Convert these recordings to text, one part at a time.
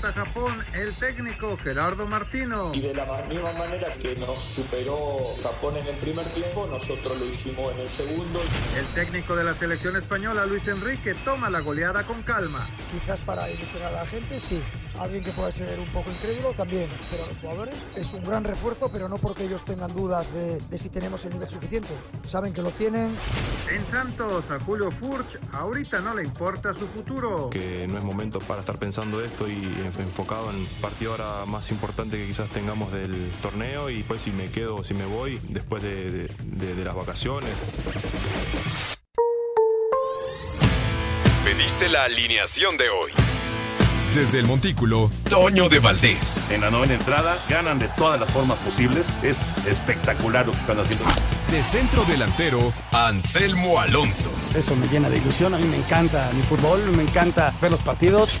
Derrota a Japón. El técnico Gerardo Martino. Y de la misma manera que nos superó Japón en el primer tiempo, nosotros lo hicimos en el segundo. El técnico de la selección española, Luis Enrique, toma la goleada con calma. Quizás para ilusionar a la gente, sí. Alguien que pueda ser un poco incrédulo también. Pero a los jugadores es un gran refuerzo, pero no porque ellos tengan dudas de, de si tenemos el nivel suficiente. Saben que lo tienen. En Santos, a Julio Furch, ahorita no le importa su futuro. que no es momento para estar pensando esto y en- enfocado en el partido ahora más importante que quizás tengamos del torneo y después si me quedo o si me voy después de, de- de- de las vacaciones. Pediste la alineación de hoy. Desde el Montículo, Toño de Valdés. En la novena entrada ganan de todas las formas posibles. Es espectacular lo que están haciendo. De centro delantero, Anselmo Alonso. Eso me llena de ilusión. A mí me encanta mi fútbol, me encanta ver los partidos.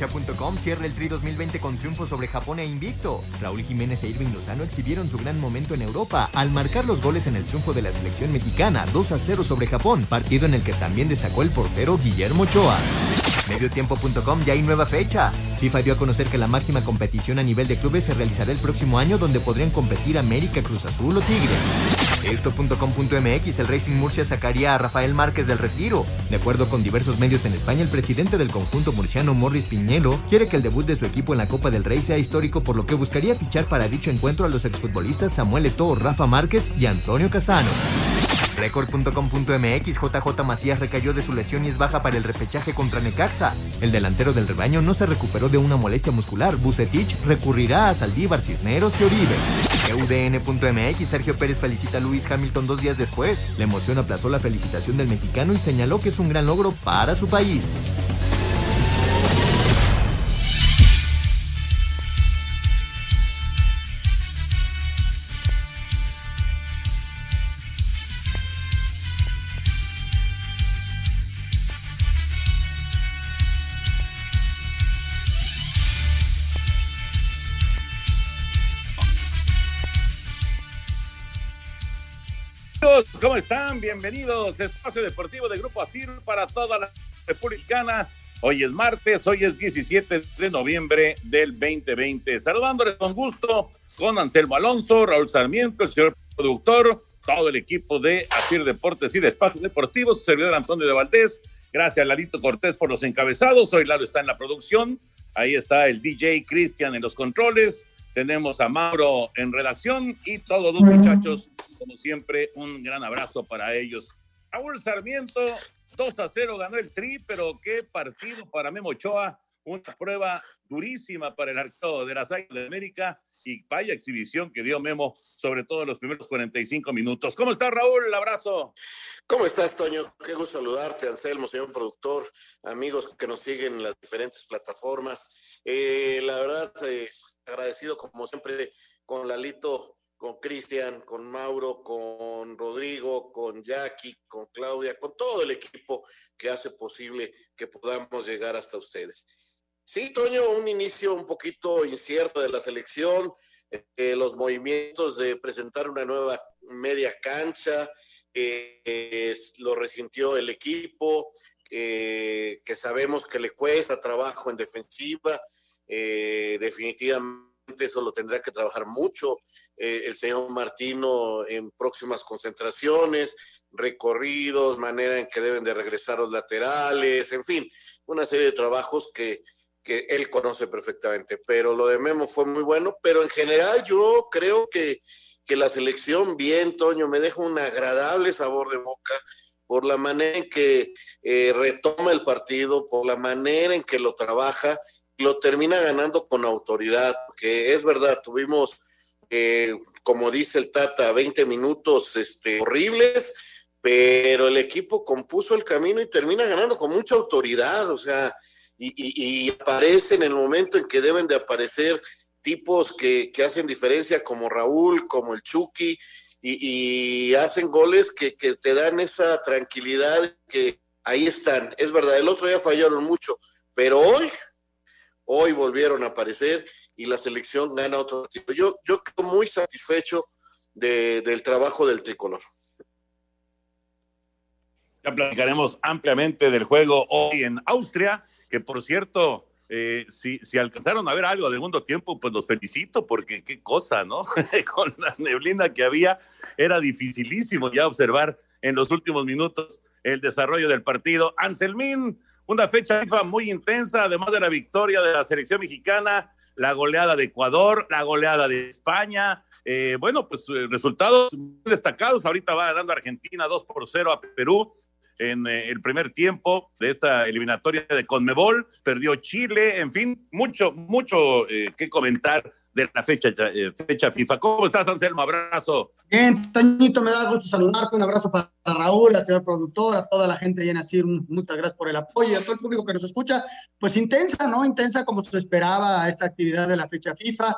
Cancha.com cierra el Tri 2020 con triunfo sobre Japón e invicto. Raúl Jiménez e Irving Lozano exhibieron su gran momento en Europa al marcar los goles en el triunfo de la selección mexicana 2 a 0 sobre Japón, partido en el que también destacó el portero Guillermo Ochoa. Mediotiempo.com ya hay nueva fecha. FIFA dio a conocer que la máxima competición a nivel de clubes se realizará el próximo año donde podrían competir América, Cruz Azul o Tigres. Esto.com.mx el Racing Murcia sacaría a Rafael Márquez del retiro. De acuerdo con diversos medios en España, el presidente del conjunto murciano Morris Piñelo quiere que el debut de su equipo en la Copa del Rey sea histórico por lo que buscaría fichar para dicho encuentro a los exfutbolistas Samuel Eto'o, Rafa Márquez y Antonio Casano. Record.com.mx JJ Macías recayó de su lesión y es baja para el repechaje contra Necaxa. El delantero del rebaño no se recuperó de una molestia muscular. Bucetich recurrirá a Saldívar, Cisneros y Oribe. UDN.mx Sergio Pérez felicita a Luis Hamilton dos días después. La emoción aplazó la felicitación del mexicano y señaló que es un gran logro para su país. ¿Cómo están? Bienvenidos. Espacio Deportivo de Grupo Asir para toda la Republicana. Hoy es martes, hoy es 17 de noviembre del 2020. Saludándoles con gusto con Anselmo Alonso, Raúl Sarmiento, el señor productor, todo el equipo de Asir Deportes y de Espacio Deportivo, su servidor Antonio de Valdés. Gracias, Lalito Cortés, por los encabezados. Hoy Lalo está en la producción. Ahí está el DJ Cristian en los controles. Tenemos a Mauro en redacción y todos los muchachos, como siempre, un gran abrazo para ellos. Raúl Sarmiento, 2 a 0 ganó el Tri, pero qué partido para Memo Ochoa, una prueba durísima para el arquero de las Águilas de América y vaya exhibición que dio Memo, sobre todo en los primeros 45 minutos. ¿Cómo está Raúl? Abrazo. ¿Cómo estás, Toño? Qué gusto saludarte, Anselmo, señor productor, amigos que nos siguen en las diferentes plataformas. Eh, la verdad, eh, agradecido como siempre con Lalito, con Cristian, con Mauro, con Rodrigo, con Jackie, con Claudia, con todo el equipo que hace posible que podamos llegar hasta ustedes. Sí, Toño, un inicio un poquito incierto de la selección, eh, los movimientos de presentar una nueva media cancha, eh, lo resintió el equipo, eh, que sabemos que le cuesta trabajo en defensiva, eh, definitivamente eso lo tendrá que trabajar mucho eh, el señor Martino en próximas concentraciones, recorridos, manera en que deben de regresar los laterales, en fin, una serie de trabajos que, que él conoce perfectamente. Pero lo de Memo fue muy bueno, pero en general yo creo que, que la selección bien, Toño, me deja un agradable sabor de boca por la manera en que eh, retoma el partido, por la manera en que lo trabaja, lo termina ganando con autoridad, que es verdad, tuvimos, eh, como dice el Tata, 20 minutos este, horribles, pero el equipo compuso el camino y termina ganando con mucha autoridad, o sea, y, y, aparece en el momento en que deben de aparecer tipos que, hacen diferencia como Raúl, como el Chucky, y, hacen goles que, que, te dan esa tranquilidad que ahí están. Es verdad, el otro día fallaron mucho, pero hoy, hoy volvieron a aparecer y la selección gana otro partido. Yo, yo quedo muy satisfecho del trabajo del tricolor. Ya platicaremos ampliamente del juego hoy en Austria, que por cierto, eh, si, si, alcanzaron a ver algo del segundo tiempo, pues los felicito, porque qué cosa, ¿no? Con la neblina que había, era dificilísimo ya observar en los últimos minutos el desarrollo del partido. Anselmín, una fecha FIFA muy intensa, además de la victoria de la selección mexicana, la goleada de Ecuador, la goleada de España. Eh, bueno, pues eh, resultados destacados. Ahorita va ganando Argentina 2 por 0 a Perú en eh, el primer tiempo de esta eliminatoria de Conmebol, perdió Chile, en fin, mucho, mucho eh, que comentar de la fecha, eh, fecha FIFA. ¿Cómo estás, Anselmo? Abrazo. Bien, Toñito, me da gusto saludarte. Un abrazo para Raúl, al señor productor, a toda la gente llena así. Muchas gracias por el apoyo y a todo el público que nos escucha. Pues intensa, ¿no? Intensa como se esperaba esta actividad de la fecha FIFA.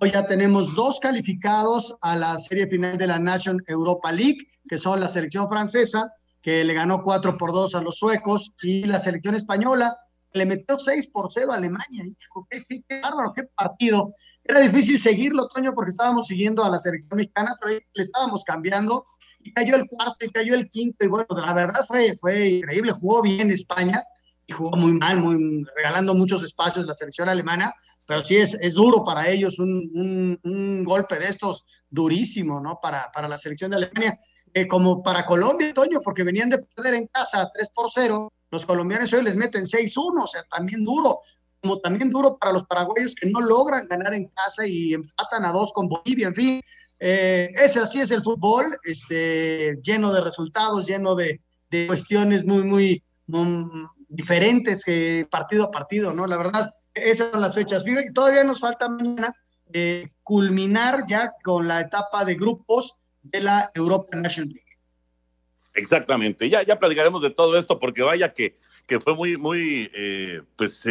Hoy ya tenemos dos calificados a la serie final de la Nation Europa League, que son la selección francesa que le ganó 4 por 2 a los suecos, y la selección española le metió 6 por 0 a Alemania. qué, bárbaro, qué partido. Era difícil seguirlo, Toño, porque estábamos siguiendo a la selección mexicana, pero le estábamos cambiando, y cayó el cuarto, y cayó el quinto, y bueno, la verdad fue, fue increíble, jugó bien España, y jugó muy mal, muy, regalando muchos espacios la selección alemana, pero sí es, es duro para ellos, un, un, golpe de estos durísimo, ¿no? Para, para la selección de Alemania. Eh, como para Colombia, Toño, porque venían de perder en casa 3 por 0, los colombianos hoy les meten 6-1, o sea, también duro, como también duro para los paraguayos que no logran ganar en casa y empatan a dos con Bolivia, en fin, eh, ese así es el fútbol, este, lleno de resultados, lleno de, cuestiones muy, muy, diferentes eh, partido a partido, ¿no? La verdad, esas son las fechas y todavía nos falta mañana eh, culminar ya con la etapa de grupos de la Europa National League. Exactamente, ya, ya platicaremos de todo esto porque vaya que, que fue muy, muy, eh, pues,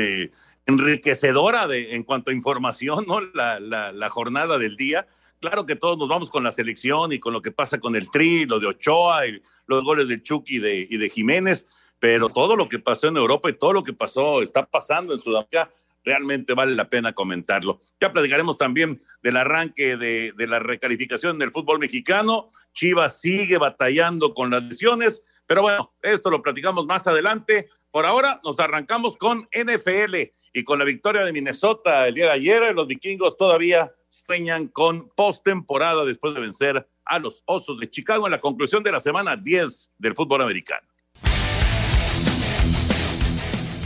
enriquecedora de, en cuanto a información, ¿no? La, la, la, jornada del día. Claro que todos nos vamos con la selección y con lo que pasa con el Tri, lo de Ochoa y los goles de Chucky y de, y de Jiménez, pero todo lo que pasó en Europa y todo lo que pasó, está pasando en Sudamérica, realmente vale la pena comentarlo. Ya platicaremos también del arranque de, la recalificación del fútbol mexicano. Chivas sigue batallando con las lesiones, pero bueno, esto lo platicamos más adelante. Por ahora nos arrancamos con NFL y con la victoria de Minnesota el día de ayer. Los vikingos todavía sueñan con postemporada después de vencer a los Osos de Chicago en la conclusión de la semana 10 del fútbol americano.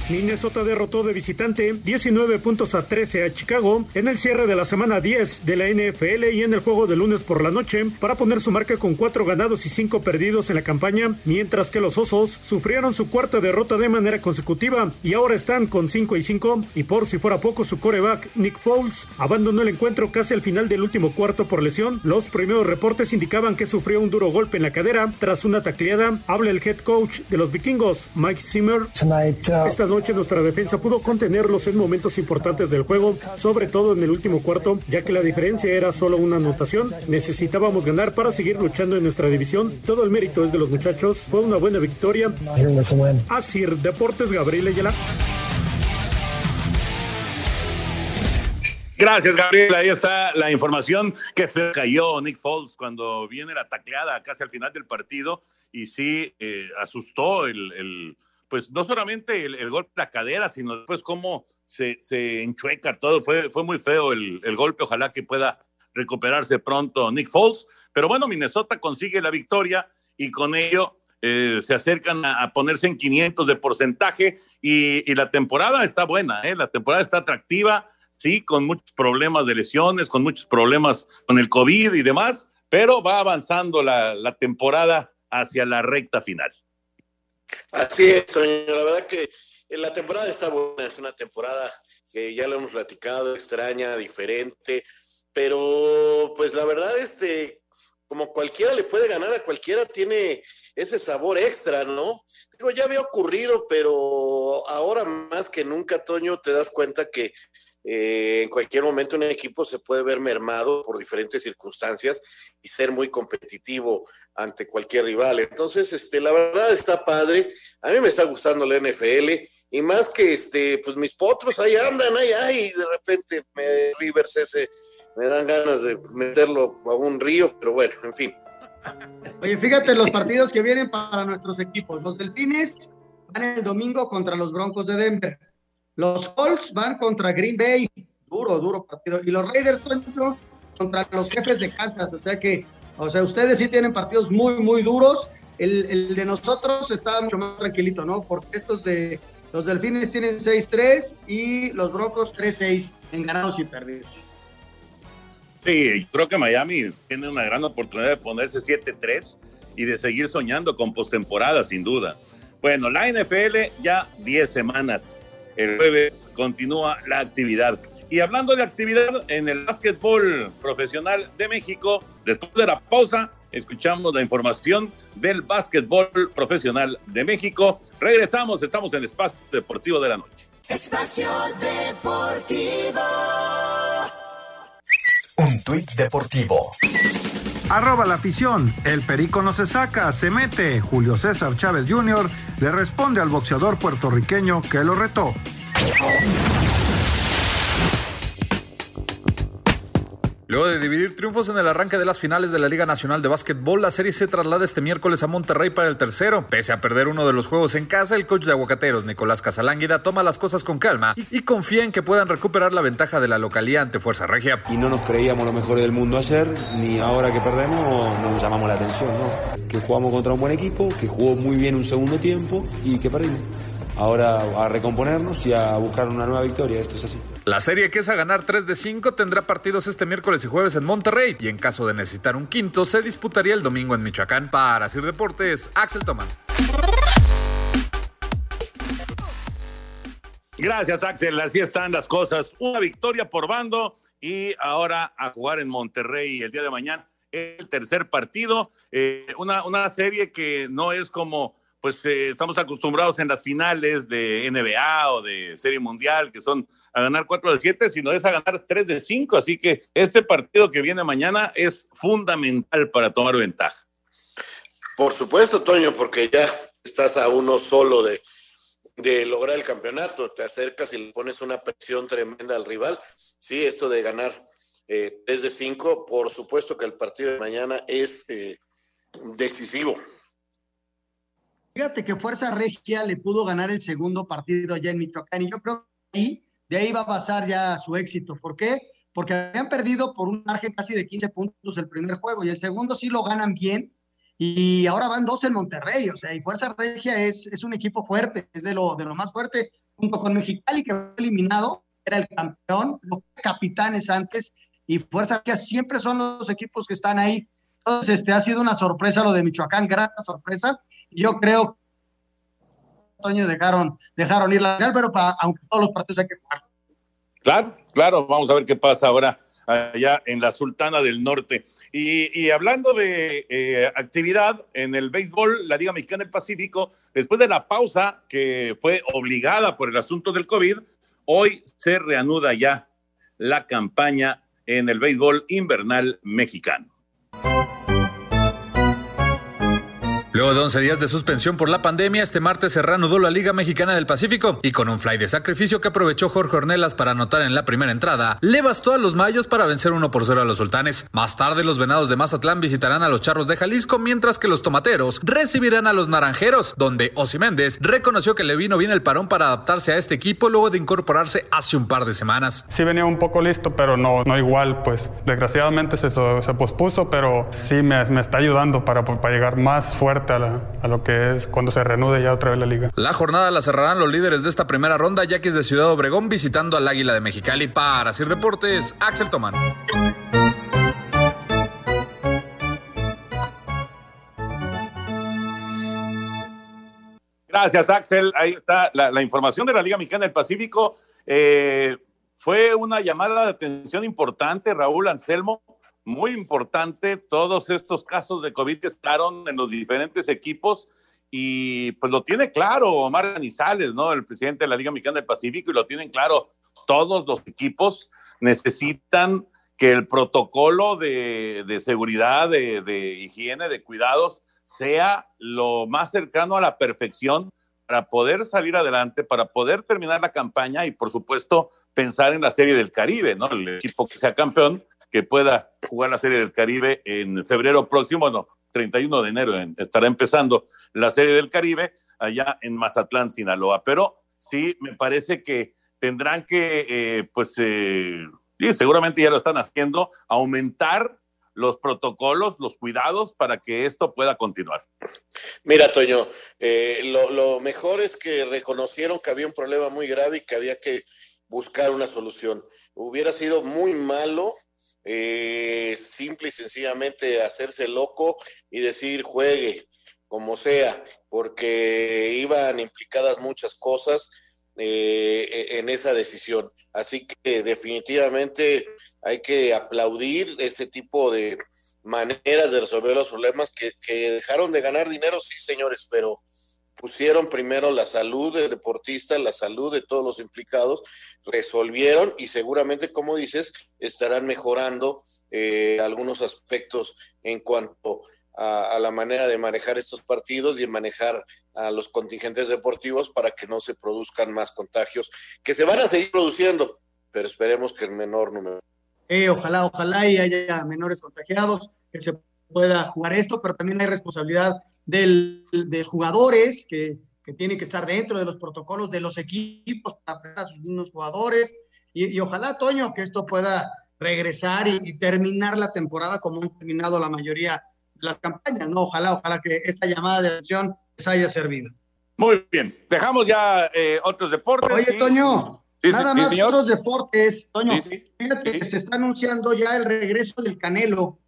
Minnesota derrotó de visitante 19 puntos a 13 a Chicago en el cierre de la semana 10 de la NFL y en el juego de lunes por la noche para poner su marca con cuatro ganados y cinco perdidos en la campaña, mientras que los Osos sufrieron su cuarta derrota de manera consecutiva y ahora están con 5 y 5 y por si fuera poco su coreback Nick Foles abandonó el encuentro casi al final del último cuarto por lesión. Los primeros reportes indicaban que sufrió un duro golpe en la cadera tras una tacleada. Habla el head coach de los vikingos, Mike Zimmer. Uh, Esta noche nuestra defensa pudo contenerlos en momentos importantes del juego, sobre todo en el último cuarto, ya que la diferencia era solo una anotación. Necesitábamos ganar para seguir luchando en nuestra división. Todo el mérito es de los muchachos. Fue una buena victoria. Asir Deportes Gabriel Ayala. Gracias, Gabriel. Ahí está la información que cayó Nick Foles cuando viene la tacleada casi al final del partido y sí eh, asustó el, pues no solamente el, golpe de la cadera, sino después cómo se, enchueca todo. Fue, fue muy feo el, el, golpe. Ojalá que pueda recuperarse pronto Nick Foles. Pero bueno, Minnesota consigue la victoria y con ello eh, se acercan a, ponerse en 500 de porcentaje y, y la temporada está buena, ¿eh? la temporada está atractiva, sí, con muchos problemas de lesiones, con muchos problemas con el COVID y demás, pero va avanzando la, la temporada hacia la recta final. Así es, Toño. La verdad que la temporada está buena, es una temporada que ya lo hemos platicado, extraña, diferente, pero pues la verdad, este, como cualquiera le puede ganar a cualquiera, tiene ese sabor extra, ¿no? Digo, ya había ocurrido, pero ahora más que nunca, Toño, te das cuenta que eh, en cualquier momento un equipo se puede ver mermado por diferentes circunstancias y ser muy competitivo ante cualquier rival. Entonces, este, la verdad está padre. A mí me está gustando la NFL y más que este, pues mis potros ahí andan, ahí, ahí, y de repente me Rivers ese me dan ganas de meterlo a un río, pero bueno, en fin. Oye, fíjate los partidos que vienen para nuestros equipos. Los Delfines van el domingo contra los Broncos de Denver. Los Colts van contra Green Bay. Duro, duro partido. Y los Raiders contra los jefes de Kansas. O sea que, o sea, ustedes sí tienen partidos muy, muy duros. El, el de nosotros está mucho más tranquilito, ¿no? Porque estos de los Delfines tienen 6-3 y los Broncos 3-6 en ganados y perdidos. Sí, creo que Miami tiene una gran oportunidad de ponerse 7-3 y de seguir soñando con postemporada, sin duda. Bueno, la NFL ya 10 semanas. El jueves continúa la actividad. Y hablando de actividad en el básquetbol profesional de México, después de la pausa, escuchamos la información del básquetbol profesional de México. Regresamos, estamos en el Espacio Deportivo de la Noche. Espacio Deportivo. Un tuit deportivo. Arroba la afición. El perico no se saca, se mete. Julio César Chávez Jr. le responde al boxeador puertorriqueño que lo retó. Luego de dividir triunfos en el arranque de las finales de la Liga Nacional de Básquetbol, la serie se traslada este miércoles a Monterrey para el tercero. Pese a perder uno de los juegos en casa, el coach de Aguacateros, Nicolás Casalánguida, toma las cosas con calma y, confía en que puedan recuperar la ventaja de la localía ante Fuerza Regia. Y no nos creíamos lo mejor del mundo ayer, ni ahora que perdemos nos llamamos la atención, ¿no? Que jugamos contra un buen equipo, que jugó muy bien un segundo tiempo y que perdimos ahora a recomponernos y a buscar una nueva victoria. Esto es así. La serie que es a ganar 3 de 5 tendrá partidos este miércoles y jueves en Monterrey y en caso de necesitar un quinto se disputaría el domingo en Michoacán. Para Sir Deportes, Axel Tomán. Gracias, Axel. Así están las cosas. Una victoria por bando y ahora a jugar en Monterrey el día de mañana. El tercer partido, eh, una, una serie que no es como pues eh, estamos acostumbrados en las finales de NBA o de Serie Mundial, que son a ganar 4 de 7, sino es a ganar 3 de 5. Así que este partido que viene mañana es fundamental para tomar ventaja. Por supuesto, Toño, porque ya estás a uno solo de, de lograr el campeonato, te acercas y le pones una presión tremenda al rival. Sí, esto de ganar eh, 3 de 5, por supuesto que el partido de mañana es eh, decisivo. Fíjate que Fuerza Regia le pudo ganar el segundo partido allá en Michoacán y yo creo que ahí, de ahí va a pasar ya su éxito. ¿Por qué? Porque habían perdido por un margen casi de 15 puntos el primer juego y el segundo sí lo ganan bien y ahora van dos en Monterrey, o sea, y Fuerza Regia es, es un equipo fuerte, es de lo, de lo más fuerte, junto con Mexicali que fue eliminado, era el campeón, los capitanes antes, y Fuerza Regia siempre son los equipos que están ahí. Entonces, este ha sido una sorpresa lo de Michoacán, gran sorpresa, yo creo Toño dejaron, dejaron ir la final, pero para, aunque todos los partidos hay que jugar. Claro, claro, vamos a ver qué pasa ahora allá en la Sultana del Norte. Y, y hablando de eh, actividad en el béisbol, la Liga Mexicana del Pacífico, después de la pausa que fue obligada por el asunto del COVID, hoy se reanuda ya la campaña en el béisbol invernal mexicano. Luego de 11 días de suspensión por la pandemia, este martes se reanudó la Liga Mexicana del Pacífico y con un fly de sacrificio que aprovechó Jorge Ornelas para anotar en la primera entrada, le bastó a los mayos para vencer 1 por 0 a los sultanes. Más tarde, los venados de Mazatlán visitarán a los charros de Jalisco, mientras que los tomateros recibirán a los naranjeros, donde Osi Méndez reconoció que le vino bien el parón para adaptarse a este equipo luego de incorporarse hace un par de semanas. Sí venía un poco listo, pero no, no igual, pues desgraciadamente se, se pospuso, pero sí me, me está ayudando para, para llegar más fuerte a, la, lo que es cuando se reanude ya otra vez la liga. La jornada la cerrarán los líderes de esta primera ronda, ya que es de Ciudad Obregón visitando al Águila de Mexicali para hacer deportes. Axel Tomán. Gracias, Axel. Ahí está la, información de la Liga Mexicana del Pacífico. Eh, fue una llamada de atención importante, Raúl Anselmo, muy importante. Todos estos casos de COVID estaron en los diferentes equipos y pues lo tiene claro Omar Canizales, ¿no? El presidente de la Liga Mexicana del Pacífico y lo tienen claro todos los equipos necesitan que el protocolo de, seguridad, de, de, higiene, de cuidados sea lo más cercano a la perfección para poder salir adelante, para poder terminar la campaña y por supuesto pensar en la Serie del Caribe, ¿no? El equipo que sea campeón, que pueda jugar la Serie del Caribe en febrero próximo, bueno, 31 de enero estará empezando la Serie del Caribe allá en Mazatlán, Sinaloa. Pero sí, me parece que tendrán que, eh, pues, eh, y seguramente ya lo están haciendo, aumentar los protocolos, los cuidados para que esto pueda continuar. Mira, Toño, eh, lo, mejor es que reconocieron que había un problema muy grave y que había que buscar una solución. Hubiera sido muy malo eh, simple y sencillamente hacerse loco y decir juegue como sea, porque iban implicadas muchas cosas eh, e-, en esa decisión. Así que definitivamente hay que aplaudir ese tipo de maneras de resolver los problemas que, que dejaron de ganar dinero, sí, señores, pero pusieron primero la salud del deportista, la salud de todos los implicados, resolvieron y seguramente, como dices, estarán mejorando eh, algunos aspectos en cuanto a, la manera de manejar estos partidos y manejar a los contingentes deportivos para que no se produzcan más contagios, que se van a seguir produciendo, pero esperemos que en menor número. Eh, ojalá, ojalá y haya menores contagiados, que se pueda jugar esto, pero también hay responsabilidad del, de jugadores que, que, tienen que estar dentro de los protocolos de los equipos para a sus mismos jugadores. Y, ojalá, Toño, que esto pueda regresar y, terminar la temporada como han terminado la mayoría de las campañas, ¿no? Ojalá, ojalá que esta llamada de atención les haya servido. Muy bien, dejamos ya eh, otros deportes. Oye, Toño, nada más otros deportes, Toño. Fíjate que se está anunciando ya el regreso del Canelo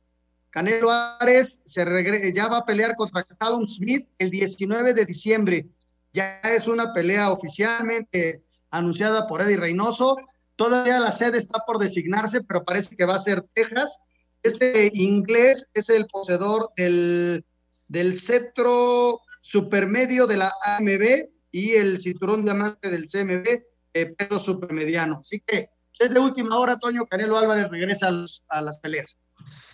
Canelo Álvarez se ya va a pelear contra Callum Smith el 19 de diciembre. Ya es una pelea oficialmente anunciada por Eddie Reynoso. Todavía la sede está por designarse, pero parece que va a ser Texas. Este inglés es el poseedor del, del cetro supermedio de la AMB y el cinturón diamante del CMB, eh, peso supermediano. Así que es de última hora, Toño, Canelo Álvarez regresa a las peleas.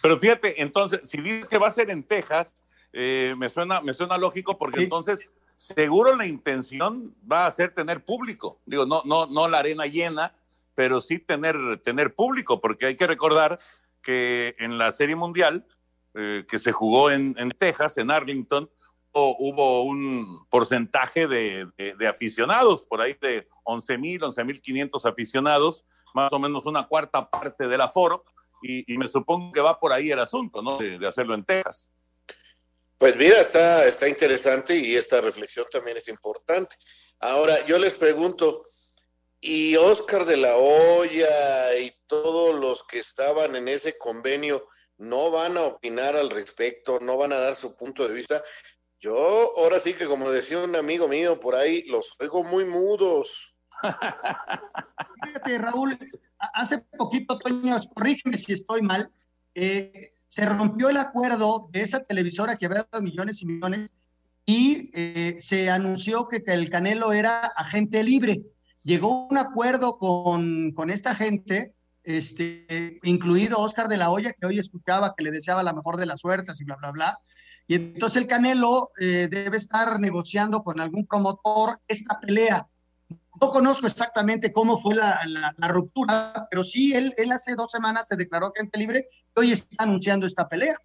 Pero fíjate, entonces, si dices que va a ser en Texas, eh, me, suena, me suena lógico porque entonces seguro la intención va a ser tener público. Digo, no, no, no la arena llena, pero sí tener, tener público, porque hay que recordar que en la Serie Mundial eh, que se jugó en, en, Texas, en Arlington, hubo un porcentaje de, de, aficionados, por ahí de 11 mil, 11 mil 500 aficionados, más o menos una cuarta parte del aforo, y, me supongo que va por ahí el asunto, ¿no? De, hacerlo en Texas. Pues mira, está, está interesante y esta reflexión también es importante. Ahora, yo les pregunto, ¿y Oscar de la Hoya y todos los que estaban en ese convenio no van a opinar al respecto, no van a dar su punto de vista? Yo ahora sí que como decía un amigo mío por ahí, los oigo muy mudos. Raúl, hace poquito, Toño, corrígeme si estoy mal, eh, se rompió el acuerdo de esa televisora que había dado millones y millones y eh, se anunció que, el Canelo era agente libre. Llegó un acuerdo con, con esta gente, este, incluido Oscar de la Hoya, que hoy escuchaba que le deseaba la mejor de las suertes y bla, bla, bla. Y entonces el Canelo eh, debe estar negociando con algún promotor esta pelea. No conozco exactamente cómo fue la, ruptura, pero sí, él, él hace dos semanas se declaró agente libre y hoy está anunciando esta pelea.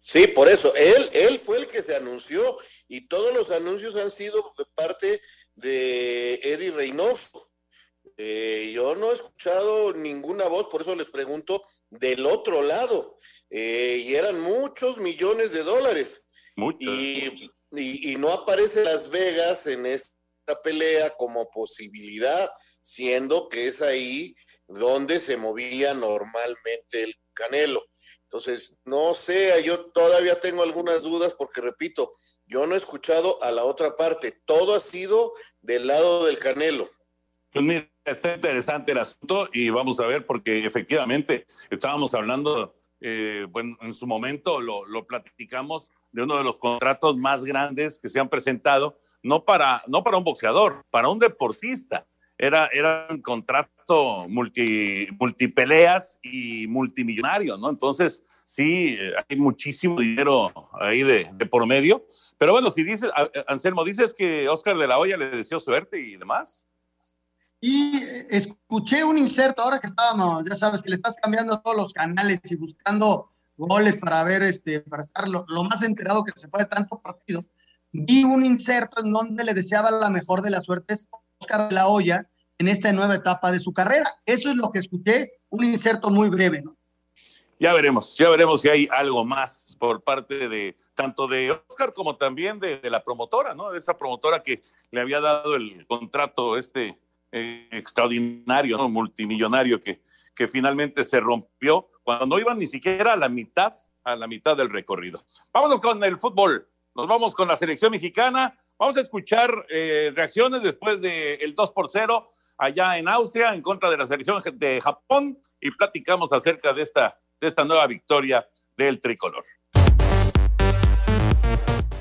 Sí, por eso, él, él fue el que se anunció y todos los anuncios han sido de parte de Eddie Reynoso. Eh, yo no he escuchado ninguna voz, por eso les pregunto del otro lado. Eh, y eran muchos millones de dólares. Muchos. Y, y, y, no aparece Las Vegas en este pelea como posibilidad, siendo que es ahí donde se movía normalmente el Canelo. Entonces, no sé, yo todavía tengo algunas dudas porque, repito, yo no he escuchado a la otra parte. Todo ha sido del lado del Canelo. Pues mira, está interesante el asunto y vamos a ver porque efectivamente estábamos hablando, eh, bueno, en su momento lo, lo platicamos de uno de los contratos más grandes que se han presentado, no para, no para un boxeador, para un deportista. Era, era un contrato multi, multipeleas y multimillonario, ¿no? Entonces, sí, hay muchísimo dinero ahí de, de por medio. Pero bueno, si dices, Anselmo, dices que Oscar de la Hoya le deseó suerte y demás. Y escuché un inserto ahora que estábamos, ya sabes, que le estás cambiando todos los canales y buscando goles para ver, este, para estar lo, lo más enterado que se puede tanto partido. Vi un inserto en donde le deseaba la mejor de las suertes a Oscar de la Hoya en esta nueva etapa de su carrera. Eso es lo que escuché, un inserto muy breve, ¿no? Ya veremos, ya veremos si hay algo más por parte de tanto de Oscar como también de, de la promotora, ¿no? De esa promotora que le había dado el contrato este eh, extraordinario, ¿no? multimillonario que, que finalmente se rompió cuando no iban ni siquiera a la mitad, a la mitad del recorrido. Vámonos con el fútbol, nos vamos con la selección mexicana, vamos a escuchar eh, reacciones después del el 2 por 0 allá en Austria en contra de la selección de Japón y platicamos acerca de esta, de esta nueva victoria del tricolor.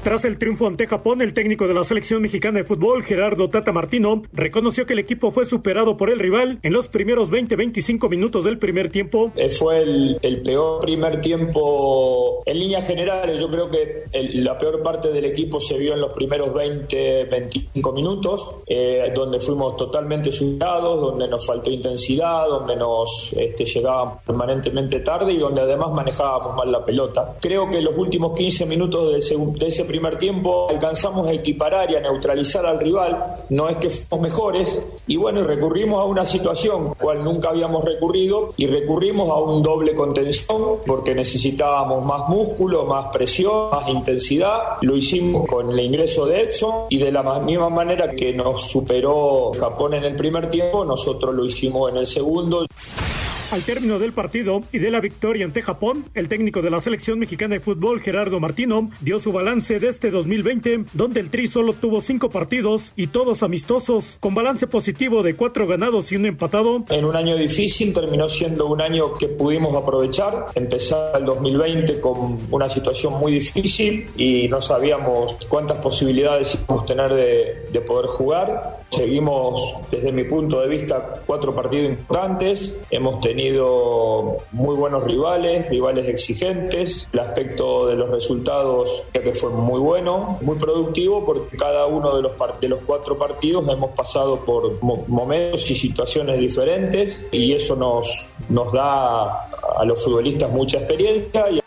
Tras el triunfo ante Japón, el técnico de la selección mexicana de fútbol, Gerardo Tata Martino, reconoció que el equipo fue superado por el rival en los primeros 20-25 minutos del primer tiempo. Eh, fue el, el, peor primer tiempo en líneas generales. Yo creo que la peor parte del equipo se vio en los primeros 20-25 minutos, eh, donde fuimos totalmente superados, donde nos faltó intensidad, donde nos este, permanentemente tarde y donde además manejábamos mal la pelota. Creo que los últimos 15 minutos del de ese primer primer tiempo alcanzamos a equiparar y a neutralizar al rival, no es que fuimos mejores, y bueno, recurrimos a una situación cual nunca habíamos recurrido y recurrimos a un doble contención porque necesitábamos más músculo, más presión, más intensidad. Lo hicimos con el ingreso de Edson y de la misma manera que nos superó Japón en el primer tiempo, nosotros lo hicimos en el segundo. Al término del partido y de la victoria ante Japón, el técnico de la selección mexicana de fútbol, Gerardo Martino, dio su balance de este 2020, donde el Tri solo tuvo cinco partidos y todos amistosos, con balance positivo de cuatro ganados y un empatado. En un año difícil terminó siendo un año que pudimos aprovechar. Empezar el 2020 con una situación muy difícil y no sabíamos cuántas posibilidades íbamos a tener de, de poder jugar. Seguimos, desde mi punto de vista, cuatro partidos importantes. Hemos tenido muy buenos rivales, rivales exigentes. El aspecto de los resultados que fue muy bueno, muy productivo, porque cada uno de los, de los cuatro partidos hemos pasado por momentos y situaciones diferentes y eso nos, nos da a los futbolistas mucha experiencia. Y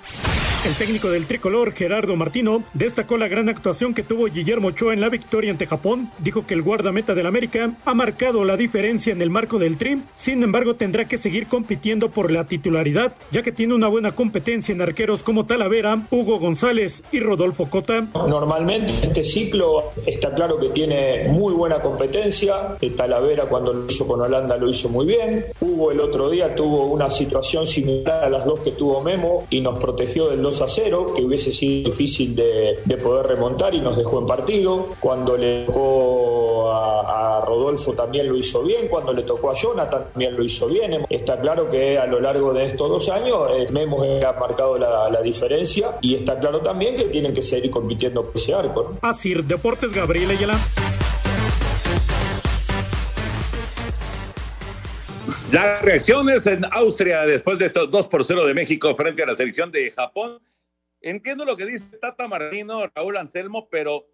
el técnico del tricolor, Gerardo Martino, destacó la gran actuación que tuvo Guillermo Ochoa en la victoria ante Japón. Dijo que el guardameta del América ha marcado la diferencia en el marco del Tri. Sin embargo, tendrá que seguir compitiendo por la titularidad, ya que tiene una buena competencia en arqueros como Talavera, Hugo González y Rodolfo Cota. Normalmente este ciclo está claro que tiene muy buena competencia. Talavera cuando lo hizo con Holanda lo hizo muy bien. Hugo el otro día tuvo una situación similar a las dos que tuvo Memo y nos protegió del 2 a 0, que hubiese sido difícil de, de, poder remontar y nos dejó en partido. Cuando le tocó a, Rodolfo también lo hizo bien, cuando le tocó a Jonathan también lo hizo bien. Está claro que a lo largo de estos dos años eh, Memo ha marcado la, la, diferencia y está claro también que tienen que seguir compitiendo por ese arco. ¿no? Así, Deportes Gabriel Ayala. Las reacciones en Austria después de estos 2 por 0 de México frente a la selección de Japón. Entiendo lo que dice Tata Martino, Raúl Anselmo, pero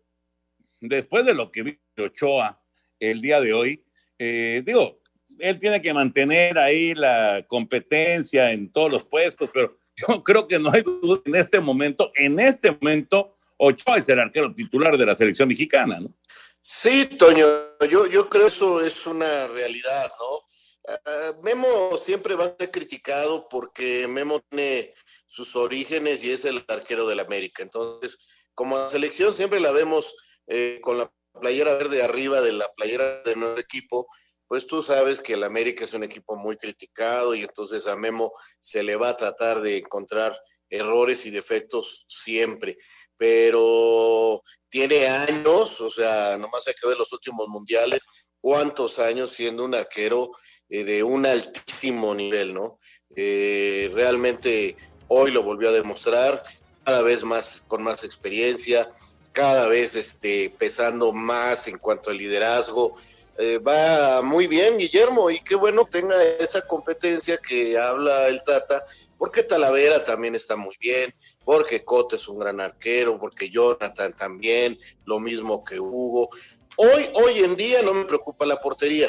después de lo que vi Ochoa el día de hoy, eh, digo, él tiene que mantener ahí la competencia en todos los puestos, pero yo creo que no hay duda en este momento, en este momento, Ochoa es el arquero titular de la selección mexicana, ¿no? Sí, Toño, yo, yo creo eso es una realidad, ¿no? Uh, Memo siempre va a ser criticado porque Memo tiene sus orígenes y es el arquero del América. Entonces, como la selección siempre la vemos eh, con la playera verde arriba de la playera de nuestro equipo, pues tú sabes que el América es un equipo muy criticado y entonces a Memo se le va a tratar de encontrar errores y defectos siempre, pero tiene años, o sea, nomás hay que ver los últimos mundiales, cuántos años siendo un arquero eh, de un altísimo nivel, ¿no? Eh, realmente hoy lo volvió a demostrar, cada vez más con más experiencia, cada vez este, pesando más en cuanto al liderazgo. Eh, va muy bien, Guillermo, y qué bueno tenga esa competencia que habla el Tata, porque Talavera también está muy bien, porque Cote es un gran arquero, porque Jonathan también, lo mismo que Hugo. Hoy, hoy en día no me preocupa la portería,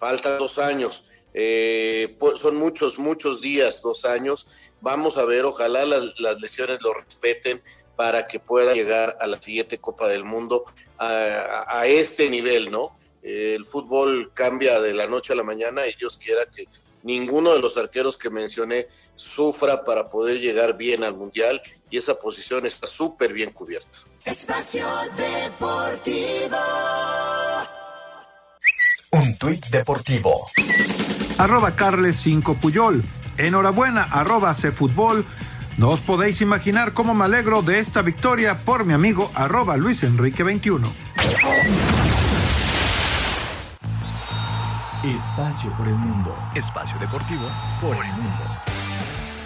faltan dos años, eh, pues son muchos, muchos días, dos años. Vamos a ver, ojalá las, lesiones lo respeten para que pueda llegar a la siguiente Copa del Mundo a, este nivel, ¿no? el fútbol cambia de la noche a la mañana y Dios quiera que ninguno de los arqueros que mencioné sufra para poder llegar bien al Mundial y esa posición está súper bien cubierta. Espacio Deportivo. Un tuit deportivo. Arroba Carles 5 Puyol. Enhorabuena, arroba Fútbol. No os podéis imaginar cómo me alegro de esta victoria por mi amigo arroba Luis Enrique 21. Espacio por el mundo. Espacio deportivo por el mundo.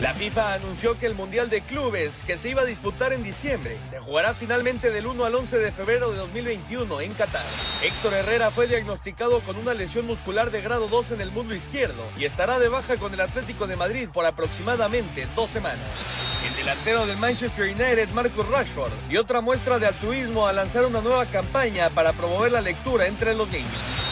La FIFA anunció que el Mundial de Clubes, que se iba a disputar en diciembre, se jugará finalmente del 1 al 11 de febrero de 2021 en Qatar. Héctor Herrera fue diagnosticado con una lesión muscular de grado 2 en el muslo izquierdo y estará de baja con el Atlético de Madrid por aproximadamente dos semanas. El delantero del Manchester United, Marcus Rashford, dio otra muestra de altruismo al lanzar una nueva campaña para promover la lectura entre los niños.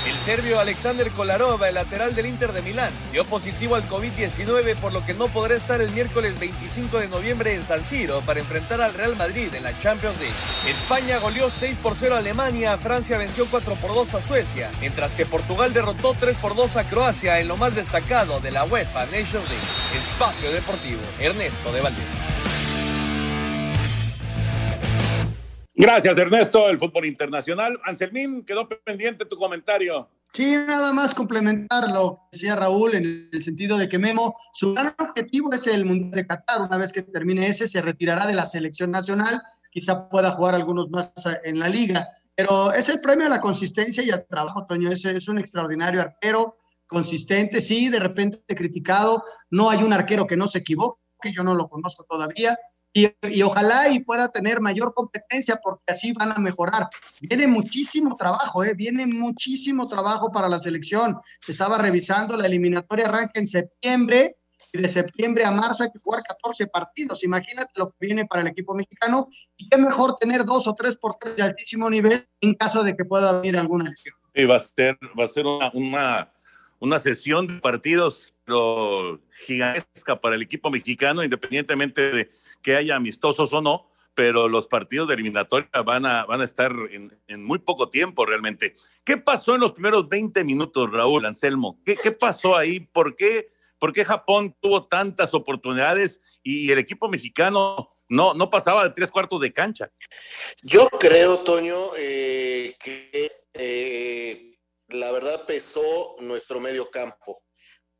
El serbio Alexander Kolarov, el lateral del Inter de Milán, dio positivo al COVID-19 por lo que no podrá estar el miércoles 25 de noviembre en San Siro para enfrentar al Real Madrid en la Champions League. España goleó 6 por 0 a Alemania, Francia venció 4 por 2 a Suecia, mientras que Portugal derrotó 3 por 2 a Croacia en lo más destacado de la UEFA Nations League. Espacio Deportivo, Ernesto de Valdés. Gracias, Ernesto. El fútbol internacional. Anselmín, quedó pendiente tu comentario. Sí, nada más complementar lo que decía Raúl en el sentido de que Memo, su gran objetivo es el Mundial de Qatar. Una vez que termine ese, se retirará de la selección nacional, quizá pueda jugar algunos más en la liga, pero es el premio a la consistencia y al trabajo, Toño. Es, es un extraordinario arquero, consistente, sí, de repente criticado. No hay un arquero que no se equivoque, yo no lo conozco todavía, y, ojalá y pueda tener mayor competencia porque así van a mejorar. Viene muchísimo trabajo, ¿eh? viene muchísimo trabajo para la selección. Estaba revisando, la eliminatoria arranca en septiembre y de septiembre a marzo hay que jugar 14 partidos. Imagínate lo que viene para el equipo mexicano y qué mejor tener dos o tres porteros de altísimo nivel en caso de que pueda venir alguna lesión. Y va a ser, va a ser una, una sesión de partidos pero gigantesca para el equipo mexicano, independientemente de que haya amistosos o no, pero los partidos de eliminatoria van a, van a estar en, muy poco tiempo realmente. ¿Qué pasó en los primeros 20 minutos, Raúl Anselmo? ¿Qué, qué pasó ahí? ¿Por qué, ¿Por qué Japón tuvo tantas oportunidades y el equipo mexicano no, no pasaba de tres cuartos de cancha? Yo creo, Toño, eh, que eh, la verdad pesó nuestro medio campo.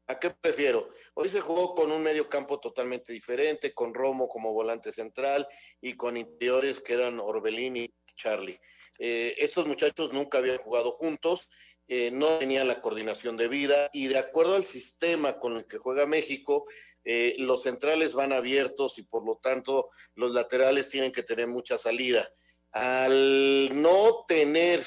¿A qué prefiero? Hoy se jugó con un medio campo totalmente diferente, con Romo como volante central y con interiores que eran Orbelín y Charlie. Eh, estos muchachos nunca habían jugado juntos, eh, no tenían la coordinación de vida y de acuerdo al sistema con el que juega México, eh, los centrales van abiertos y por lo tanto los laterales tienen que tener mucha salida. Al no tener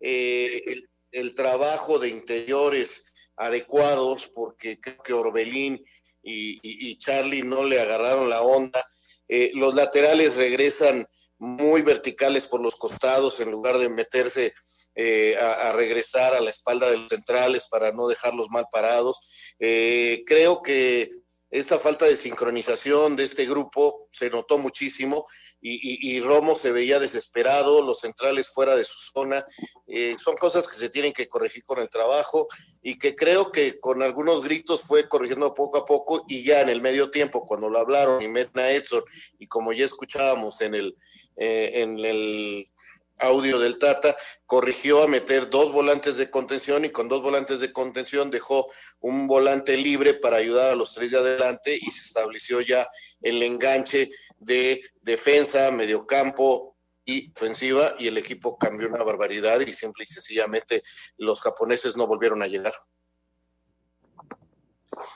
el, el trabajo de interiores, adecuados, porque creo que Orbelín y, Charlie no le agarraron la onda. Eh, los laterales regresan muy verticales por los costados en lugar de meterse eh, a, regresar a la espalda de los centrales para no dejarlos mal parados. Eh, creo que esta falta de sincronización de este grupo se notó muchísimo y, Romo se veía desesperado, los centrales fuera de su zona. Eh, son cosas que se tienen que corregir con el trabajo y que creo que con algunos gritos fue corrigiendo poco a poco y ya en el medio tiempo, cuando lo hablaron y meten a Edson y como ya escuchábamos en el, eh, en el audio del Tata, corrigió a meter dos volantes de contención y con dos volantes de contención dejó un volante libre para ayudar a los tres de adelante y se estableció ya el enganche de defensa, mediocampo y ofensiva y el equipo cambió una barbaridad y simple y sencillamente los japoneses no volvieron a llegar.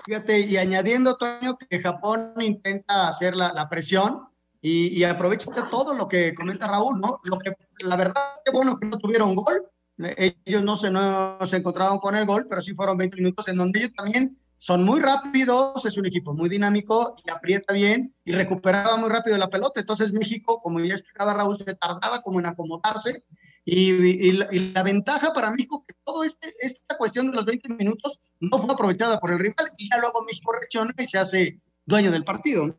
Fíjate, y añadiendo, Toño, que Japón intenta hacer la, la presión, y, aprovecha todo lo que comenta Raúl, ¿no? Lo que, la verdad, qué bueno que no tuvieron gol. Ellos no se, no se encontraron con el gol, pero sí fueron 20 minutos en donde ellos también son muy rápidos, es un equipo muy dinámico y aprieta bien y recuperaba muy rápido la pelota. Entonces México, como ya explicaba Raúl, se tardaba como en acomodarse y, y, la, ventaja para México que todo este, esta cuestión de los 20 minutos no fue aprovechada por el rival y ya luego México reacciona y se hace dueño del partido.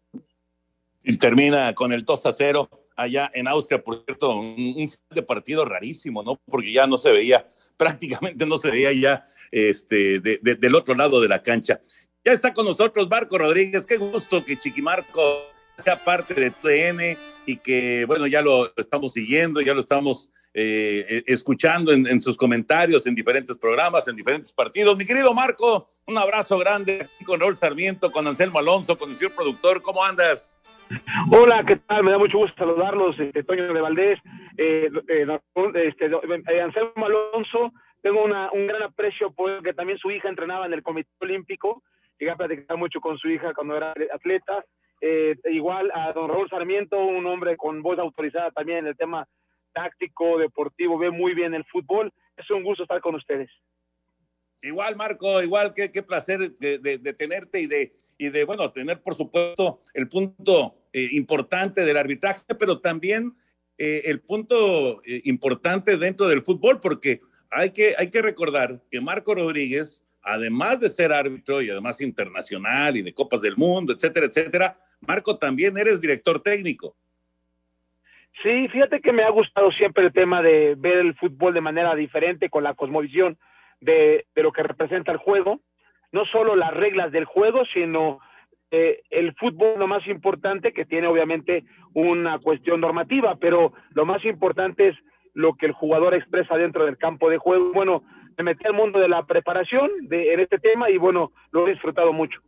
Y termina con el 2 a 0 allá en Austria, por cierto, un, de partido rarísimo, ¿no? Porque ya no se veía, prácticamente no se veía ya este, del otro lado de la cancha. Ya está con nosotros Marco Rodríguez, qué gusto que Chiquimarco sea parte de TN y que, bueno, ya lo estamos siguiendo, ya lo estamos eh, escuchando en, en, sus comentarios en diferentes programas, en diferentes partidos. Mi querido Marco, un abrazo grande aquí con Raúl Sarmiento, con Anselmo Alonso, con el señor productor, ¿cómo andas? Hola, ¿qué tal? Me da mucho gusto saludarlos, este, Toño de Valdés, eh, eh, este, eh, Anselmo Alonso. Tengo un gran aprecio porque también su hija entrenaba en el Comité Olímpico. Llegué a platicar mucho con su hija cuando era atleta. igual a don Raúl Sarmiento, un hombre con voz autorizada también en el tema táctico, deportivo, ve muy bien el fútbol. Es un gusto estar con ustedes. Igual, Marco, igual, qué, qué placer de tenerte y de y de, bueno, tener, por supuesto, el punto eh, importante del arbitraje, pero también eh, el punto eh, importante dentro del fútbol, porque hay que, hay que recordar que Marco Rodríguez, además de ser árbitro y además internacional y de Copas del Mundo, etcétera, etcétera, Marco, también eres director técnico. Sí, fíjate que me ha gustado siempre el tema de ver el fútbol de manera diferente, con la cosmovisión de, de lo que representa el juego no solo las reglas del juego, sino eh, el fútbol lo más importante, que tiene obviamente una cuestión normativa, pero lo más importante es lo que el jugador expresa dentro del campo de juego. Bueno, me metí al mundo de la preparación de, en este tema y bueno, lo he disfrutado mucho.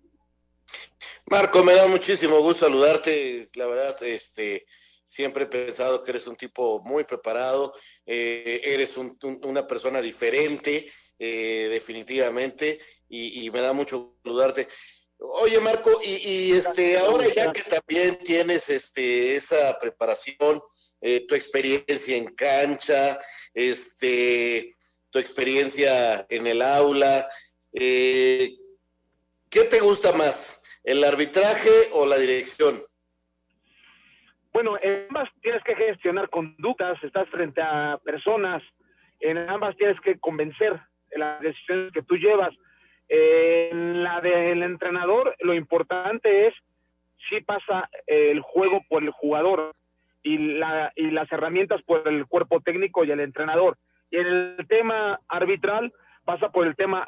Marco, me da muchísimo gusto saludarte. La verdad, este, siempre he pensado que eres un tipo muy preparado, eh, eres una persona diferente, eh, definitivamente, y, me da mucho saludarte. Oye, Marco, y, este, ahora ya que también tienes este, esa preparación, eh, tu experiencia en cancha, este, tu experiencia en el aula, eh, ¿qué te gusta más, el arbitraje o la dirección? Bueno, en ambas tienes que gestionar conductas, estás frente a personas, en ambas tienes que convencer las decisiones que tú llevas. En la del entrenador, lo importante es si pasa el juego por el jugador y, la, y las herramientas por el cuerpo técnico y el entrenador. Y en el tema arbitral pasa por el tema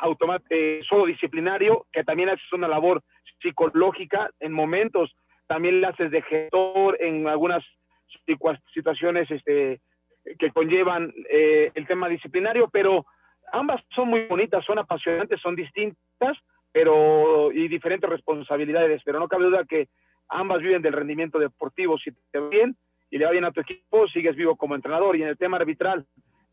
eh, solo disciplinario, que también haces una labor psicológica en momentos, también le haces de gestor en algunas situaciones este, que conllevan eh, el tema disciplinario, pero ambas son muy bonitas, son apasionantes, son distintas, pero y diferentes responsabilidades, pero no cabe duda que ambas viven del rendimiento deportivo. Si te va bien y le va bien a tu equipo, sigues vivo como entrenador. Y en el tema arbitral,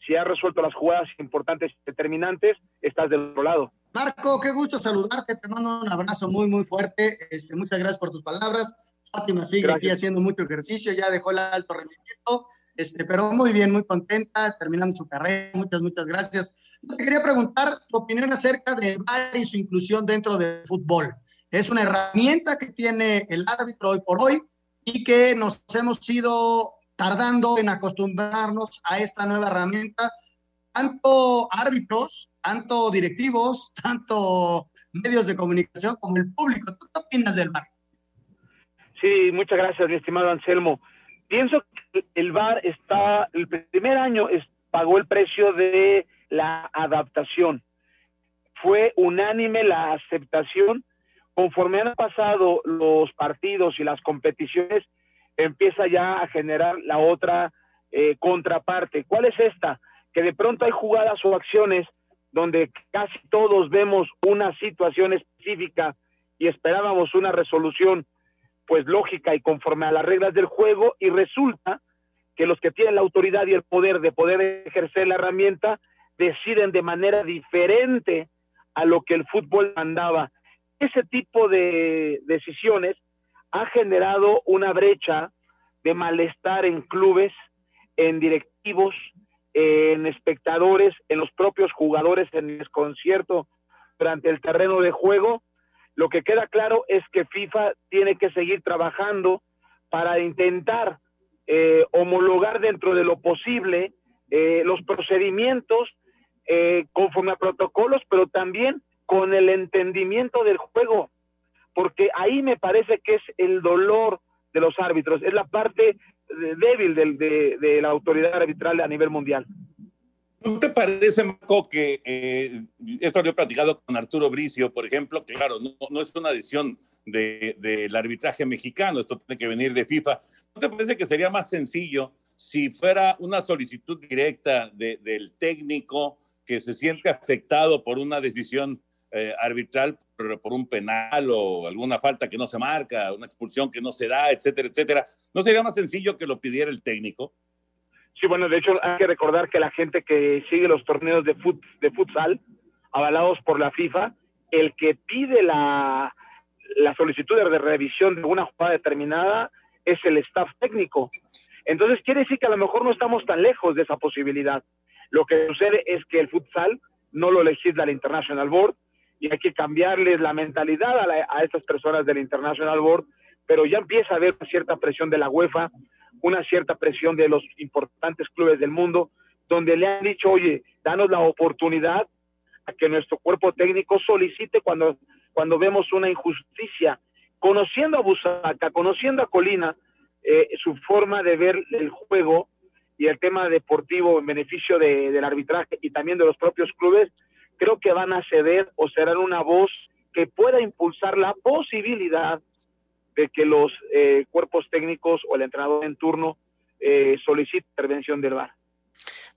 si has resuelto las jugadas importantes y determinantes, estás del otro lado. Marco, qué gusto saludarte, te mando un abrazo muy, muy fuerte. Este, muchas gracias por tus palabras. Fátima sigue aquí haciendo mucho ejercicio, ya dejó el alto rendimiento este, pero muy bien, muy contenta, terminando su carrera. Muchas, muchas gracias. Te quería preguntar tu opinión acerca del VAR y su inclusión dentro del fútbol. Es una herramienta que tiene el árbitro hoy por hoy y que nos hemos ido tardando en acostumbrarnos a esta nueva herramienta, tanto árbitros, tanto directivos, tanto medios de comunicación como el público. ¿Tú qué opinas del VAR? Sí, muchas gracias, mi estimado Anselmo. Pienso que el VAR está, el primer año pagó el precio de la adaptación. Fue unánime la aceptación. Conforme han pasado los partidos y las competiciones, empieza ya a generar la otra eh, contraparte. ¿Cuál es esta? Que de pronto hay jugadas o acciones donde casi todos vemos una situación específica y esperábamos una resolución pues lógica y conforme a las reglas del juego y resulta que los que tienen la autoridad y el poder de poder ejercer la herramienta deciden de manera diferente a lo que el fútbol mandaba. Ese tipo de decisiones ha generado una brecha de malestar en clubes, en directivos, en espectadores, en los propios jugadores en el desconcierto durante el terreno de juego. Lo que queda claro es que FIFA tiene que seguir trabajando para intentar eh, homologar dentro de lo posible eh, los procedimientos eh, conforme a protocolos, pero también con el entendimiento del juego, porque ahí me parece que es el dolor de los árbitros, es la parte débil de, de la autoridad arbitral a nivel mundial. ¿No te parece, Marco, que eh, esto lo he platicado con Arturo Bricio, por ejemplo? Claro, no, no es una decisión del de, arbitraje mexicano, esto tiene que venir de FIFA. ¿No te parece que sería más sencillo si fuera una solicitud directa de, del técnico que se siente afectado por una decisión eh, arbitral, por, por un penal o alguna falta que no se marca, una expulsión que no se da, etcétera, etcétera? ¿No sería más sencillo que lo pidiera el técnico? Sí, bueno, de hecho hay que recordar que la gente que sigue los torneos de, fut, de futsal, avalados por la FIFA, el que pide la, la solicitud de revisión de una jugada determinada es el staff técnico. Entonces quiere decir que a lo mejor no estamos tan lejos de esa posibilidad. Lo que sucede es que el futsal no lo legisla el International Board y hay que cambiarles la mentalidad a, la, a estas personas del International Board, pero ya empieza a haber cierta presión de la UEFA una cierta presión de los importantes clubes del mundo, donde le han dicho, oye, danos la oportunidad a que nuestro cuerpo técnico solicite cuando, cuando vemos una injusticia. Conociendo a Busaca, conociendo a Colina, eh, su forma de ver el juego y el tema deportivo en beneficio de, del arbitraje y también de los propios clubes, creo que van a ceder o serán una voz que pueda impulsar la posibilidad de que los eh, cuerpos técnicos o el entrenador en turno eh, solicite intervención del VAR.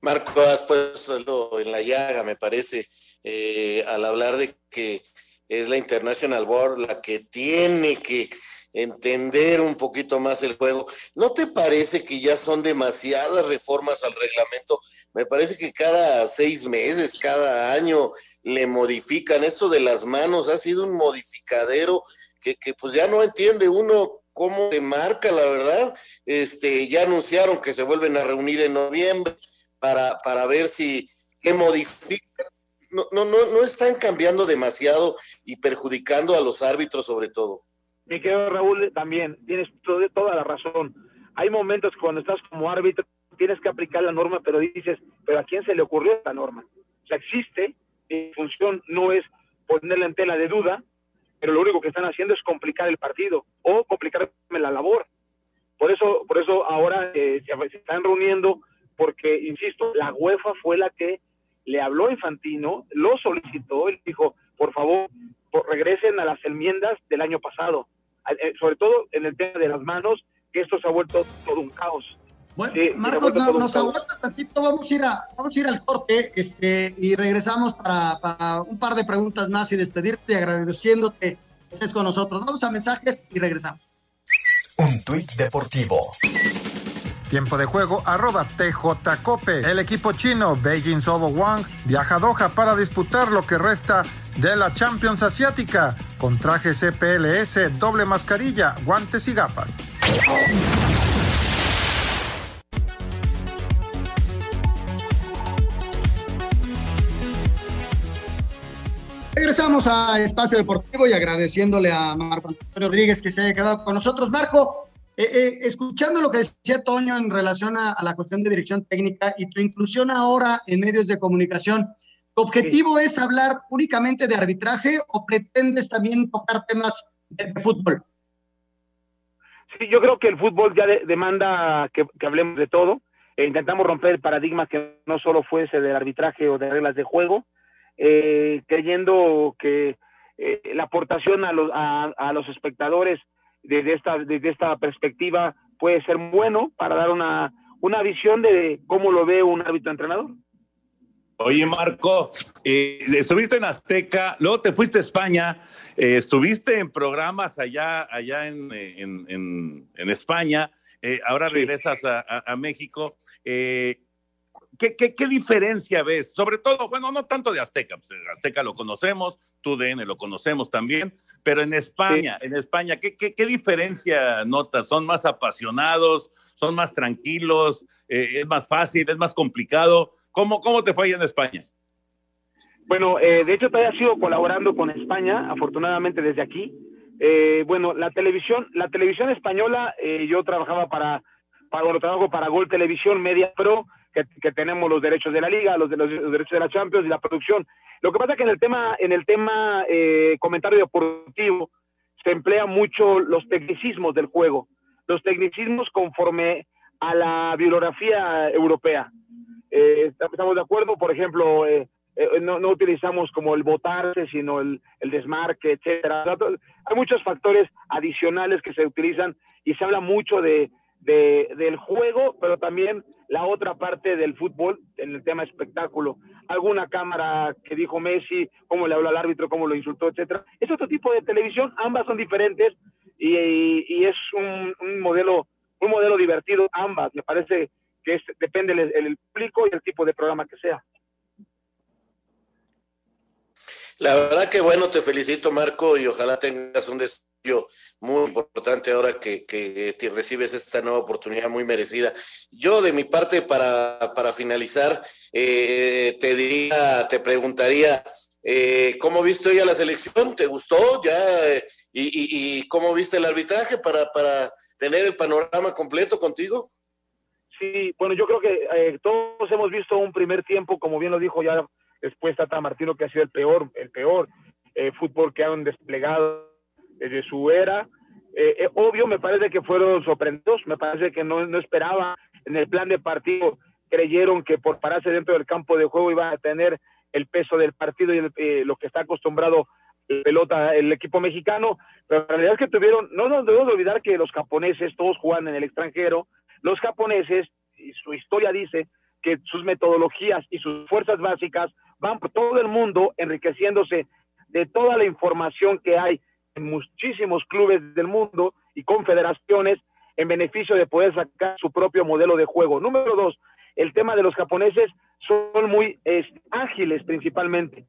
Marco, has puesto en la llaga, me parece, eh, al hablar de que es la International Board la que tiene que entender un poquito más el juego. ¿No te parece que ya son demasiadas reformas al reglamento? Me parece que cada seis meses, cada año le modifican. Esto de las manos ha sido un modificadero que, que pues ya no entiende uno cómo se marca, la verdad. Este, ya anunciaron que se vuelven a reunir en noviembre para, para ver si qué modifican. No, no, no, no están cambiando demasiado y perjudicando a los árbitros sobre todo. Mi querido Raúl, también tienes toda la razón. Hay momentos cuando estás como árbitro tienes que aplicar la norma, pero dices, pero ¿a quién se le ocurrió esta norma? O sea, existe, mi función no es ponerla en tela de duda, pero lo único que están haciendo es complicar el partido o complicarme la labor. Por eso, por eso ahora eh, se están reuniendo, porque, insisto, la UEFA fue la que le habló a Infantino, lo solicitó, él dijo, por favor, regresen a las enmiendas del año pasado, eh, sobre todo en el tema de las manos, que esto se ha vuelto todo un caos. Bueno, Marcos, nos aguantas tantito, vamos a ir a, vamos a ir al corte este, y regresamos para, para un par de preguntas más y despedirte agradeciéndote que estés con nosotros. Vamos a mensajes y regresamos. Un tuit deportivo. Tiempo de juego, arroba TJCope. El equipo chino Beijing Sobo Wang viaja a Doha para disputar lo que resta de la Champions Asiática con traje CPLS, doble mascarilla, guantes y gafas. Regresamos a Espacio Deportivo y agradeciéndole a Marco Antonio Rodríguez que se haya quedado con nosotros. Marco, eh, eh, escuchando lo que decía Toño en relación a, la cuestión de dirección técnica y tu inclusión ahora en medios de comunicación, ¿tu objetivo es hablar únicamente de arbitraje o pretendes también tocar temas de, fútbol? Sí, yo creo que el fútbol ya de, demanda que, hablemos de todo. E intentamos romper el paradigma que no solo fuese del arbitraje o de reglas de juego, eh, creyendo que eh, la aportación a los, a, a los espectadores desde esta, desde esta perspectiva puede ser bueno para dar una, una visión de cómo lo ve un árbitro entrenador. Oye, Marco, eh, estuviste en Azteca, luego te fuiste a España, eh, estuviste en programas allá, allá en, en, en, España, eh, ahora regresas a, a, México. ¿Qué, qué, qué, diferencia ves? Sobre todo, bueno, no tanto de Azteca, pues, Azteca lo conocemos, tu DN lo conocemos también, pero en España, en España, ¿qué, ¿qué, qué, diferencia notas? ¿Son más apasionados? ¿Son más tranquilos? ¿Es más fácil? ¿Es más complicado? ¿Cómo, cómo te fue ahí en España? Bueno, eh, de hecho todavía sigo colaborando con España, afortunadamente desde aquí. Eh, bueno, la televisión, la televisión española, eh, yo trabajaba para, para, bueno, trabajo para Gol Televisión Media Pro, que, que, tenemos los derechos de la liga, los, de, los, derechos de la Champions y la producción. Lo que pasa es que en el tema, en el tema comentario deportivo, se emplea mucho los tecnicismos del juego, los tecnicismos conforme a la bibliografía europea. Eh, estamos de acuerdo, por ejemplo, eh, eh, no, utilizamos como el botarse, sino el, desmarque, etcétera. Hay muchos factores adicionales que se utilizan y se habla mucho de, de, del juego, pero también la otra parte del fútbol, en el tema espectáculo. Alguna cámara que dijo Messi, cómo le habló al árbitro, cómo lo insultó, etcétera. Es otro tipo de televisión, ambas son diferentes y, es un, un modelo un modelo divertido, ambas. Me parece que depende el, el público y el tipo de programa que sea. La verdad que bueno, te felicito Marco y ojalá tengas un desarrollo muy importante ahora que, que recibes esta nueva oportunidad muy merecida. Yo de mi parte para, para finalizar, eh, te diría, te preguntaría, eh, ¿cómo viste hoy a la selección? ¿Te gustó ya? Eh, y, y, y, cómo viste el arbitraje para, para tener el panorama completo contigo? Sí, bueno, yo creo que eh, todos hemos visto un primer tiempo, como bien lo dijo ya después Tata Martino, que ha sido el peor, el peor eh, fútbol que han desplegado desde su era. Eh, obvio, me parece que fueron sorprendidos, me parece que no, no esperaba en el plan de partido, creyeron que por pararse dentro del campo de juego iba a tener el peso del partido y lo que está acostumbrado el pelota el equipo mexicano, pero la realidad es que tuvieron, no nos debemos olvidar que los japoneses todos juegan en el extranjero, los japoneses, y su historia dice que sus metodologías y sus fuerzas básicas van por todo el mundo enriqueciéndose de toda la información que hay en muchísimos clubes del mundo y confederaciones en beneficio de poder sacar su propio modelo de juego. Número dos, el tema de los japoneses son muy ágiles principalmente.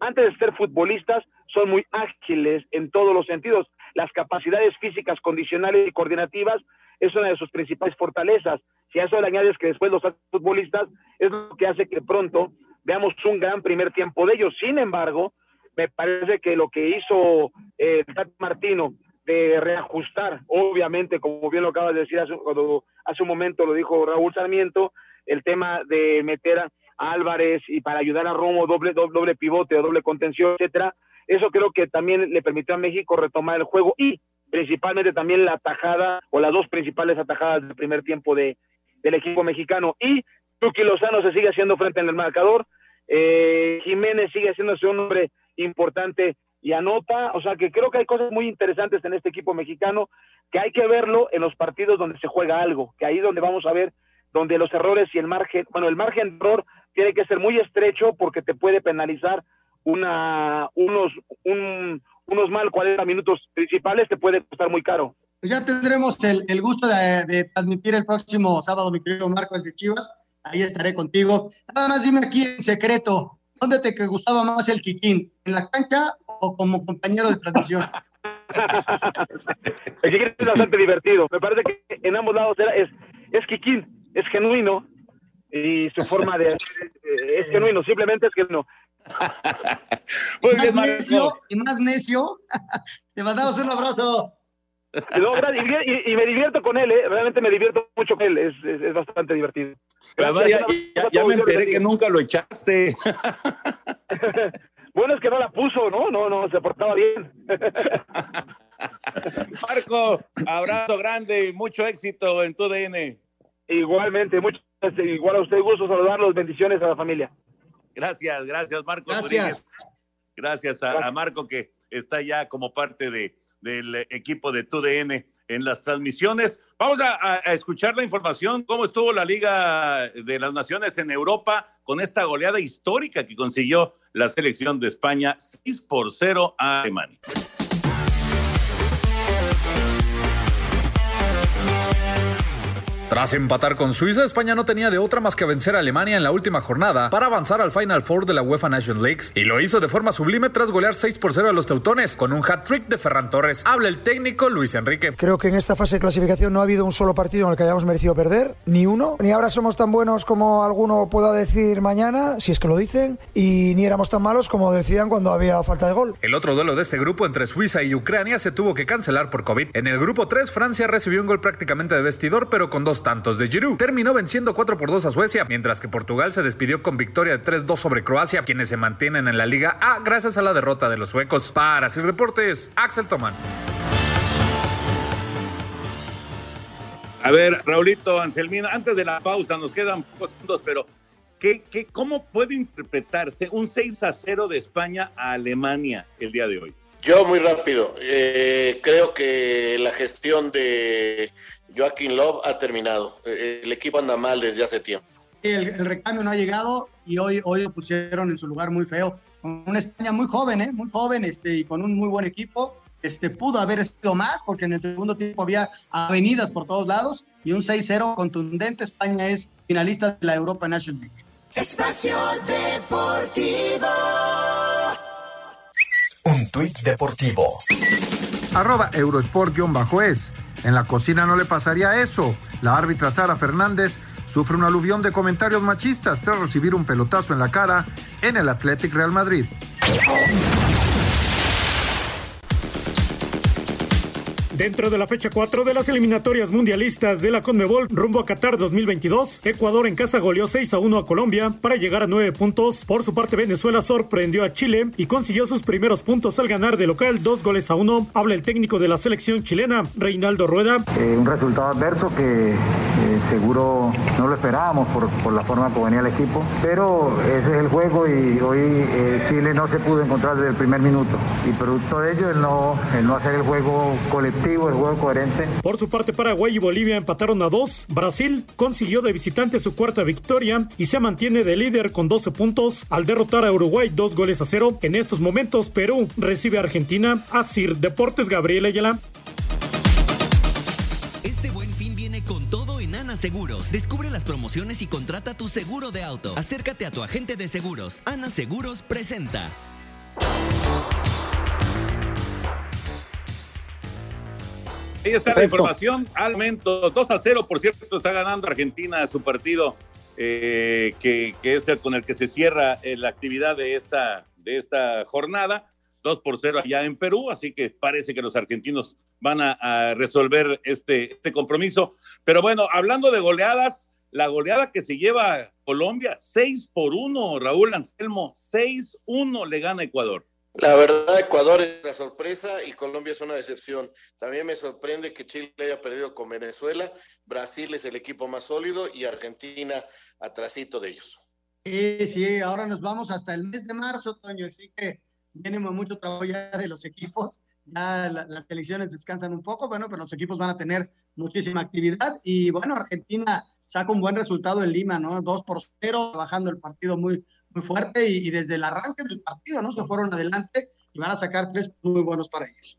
Antes de ser futbolistas, son muy ágiles en todos los sentidos. Las capacidades físicas, condicionales y coordinativas es una de sus principales fortalezas. Si a eso le añades que después los futbolistas, es lo que hace que pronto veamos un gran primer tiempo de ellos. Sin embargo, me parece que lo que hizo eh, Martino de reajustar, obviamente, como bien lo acaba de decir hace, hace un momento, lo dijo Raúl Sarmiento, el tema de meter a Álvarez y para ayudar a Romo doble, doble, doble pivote o doble contención, etcétera, eso creo que también le permitió a México retomar el juego y principalmente también la atajada o las dos principales atajadas del primer tiempo de, del equipo mexicano. Y Tuki Lozano se sigue haciendo frente en el marcador, eh, Jiménez sigue haciéndose un hombre importante y anota, o sea que creo que hay cosas muy interesantes en este equipo mexicano que hay que verlo en los partidos donde se juega algo, que ahí es donde vamos a ver donde los errores y el margen, bueno, el margen de error tiene que ser muy estrecho porque te puede penalizar una, unos, un, unos mal 40 minutos principales te puede costar muy caro. Pues ya tendremos el, el gusto de, transmitir el próximo sábado, mi querido Marcos de Chivas. Ahí estaré contigo. Nada más dime aquí en secreto, ¿dónde te gustaba más el Kikín? ¿En la cancha o como compañero de transmisión? el Kikín es bastante divertido. Me parece que en ambos lados era, es, es Kikín, es genuino y su forma de es genuino, simplemente es que no. Muy y, más necio, y más necio, te mandamos un abrazo. y, y, me divierto con él, ¿eh? realmente me divierto mucho con él, es, es, es bastante divertido. Ya, ya, ya me enteré que nunca lo echaste. bueno, es que no la puso, ¿no? No, no, se portaba bien. Marco, abrazo grande y mucho éxito en tu DN. Igualmente, mucho, igual a usted, gusto saludarlos, bendiciones a la familia. Gracias, gracias Marco. Gracias. Gracias a, a, Marco que está ya como parte de, del equipo de TUDN en las transmisiones. Vamos a, escuchar la información, cómo estuvo la Liga de las Naciones en Europa con esta goleada histórica que consiguió la selección de España 6 por 0 a Alemania. Tras empatar con Suiza, España no tenía de otra más que vencer a Alemania en la última jornada para avanzar al Final Four de la UEFA Nation Leagues y lo hizo de forma sublime tras golear 6 por 0 a los teutones con un hat-trick de Ferran Torres. Habla el técnico Luis Enrique. Creo que en esta fase de clasificación no ha habido un solo partido en el que hayamos merecido perder, ni uno, ni ahora somos tan buenos como alguno pueda decir mañana, si es que lo dicen, y ni éramos tan malos como decían cuando había falta de gol. El otro duelo de este grupo entre Suiza y Ucrania se tuvo que cancelar por COVID. En el grupo 3, Francia recibió un gol prácticamente de vestidor, pero con dos tantos de Giroud. Terminó venciendo 4 por 2 a Suecia, mientras que Portugal se despidió con victoria de 3-2 sobre Croacia, quienes se mantienen en la Liga A gracias a la derrota de los suecos. Para Sir Deportes, Axel Tomán. A ver, Raulito, Anselmina, antes de la pausa, nos quedan pocos segundos, pero ¿qué, qué, cómo puede interpretarse un 6 a 0 de España a Alemania el día de hoy? Yo muy rápido, eh, creo que la gestión de Joaquín Love ha terminado. Eh, el equipo anda mal desde hace tiempo. El, recambio no ha llegado y hoy, hoy lo pusieron en su lugar muy feo. Con una España muy joven, ¿eh? muy joven este, y con un muy buen equipo. Este, pudo haber sido más porque en el segundo tiempo había avenidas por todos lados y un 6-0 contundente. España es finalista de la Europa National League. Espacio Deportivo. Un tuit deportivo. Arroba Eurosport-es. En la cocina no le pasaría eso. La árbitra Sara Fernández sufre un aluvión de comentarios machistas tras recibir un pelotazo en la cara en el Athletic Real Madrid. Dentro de la fecha 4 de las eliminatorias mundialistas de la Conmebol rumbo a Qatar 2022, Ecuador en casa goleó 6 a 1 a Colombia para llegar a 9 puntos. Por su parte, Venezuela sorprendió a Chile y consiguió sus primeros puntos al ganar de local 2 goles a 1. Habla el técnico de la selección chilena, Reinaldo Rueda. Eh, un resultado adverso que eh, seguro no lo esperábamos por, por, la forma como venía el equipo, pero ese es el juego y hoy eh, Chile no se pudo encontrar desde el primer minuto. Y producto de ello, el no, el no hacer el juego colectivo el juego coherente. Por su parte, Paraguay y Bolivia empataron a dos. Brasil consiguió de visitante su cuarta victoria y se mantiene de líder con 12 puntos al derrotar a Uruguay dos goles a cero. En estos momentos, Perú recibe a Argentina. Asir Deportes Gabriel Ayala. Este buen fin viene con todo en Ana Seguros. Descubre las promociones y contrata tu seguro de auto. Acércate a tu agente de seguros. Ana Seguros presenta. Ahí está la información. Al momento, 2 a 0, por cierto, está ganando Argentina su partido, eh, que, es el con el que se cierra eh, la actividad de esta, de esta jornada. 2 por 0 allá en Perú, así que parece que los argentinos van a, resolver este, este compromiso. Pero bueno, hablando de goleadas, la goleada que se lleva Colombia, 6 por 1, Raúl Anselmo, 6-1 le gana Ecuador. La verdad, Ecuador es la sorpresa y Colombia es una decepción. También me sorprende que Chile haya perdido con Venezuela, Brasil es el equipo más sólido y Argentina atrasito de ellos. Sí, sí, ahora nos vamos hasta el mes de marzo, Toño, así que viene mucho trabajo ya de los equipos. Ya las selecciones descansan un poco, bueno, pero los equipos van a tener muchísima actividad y bueno, Argentina saca un buen resultado en Lima, ¿no? Dos por cero, bajando el partido muy, muy fuerte y, desde el arranque del partido, ¿no? Se fueron adelante y van a sacar tres muy buenos para ellos.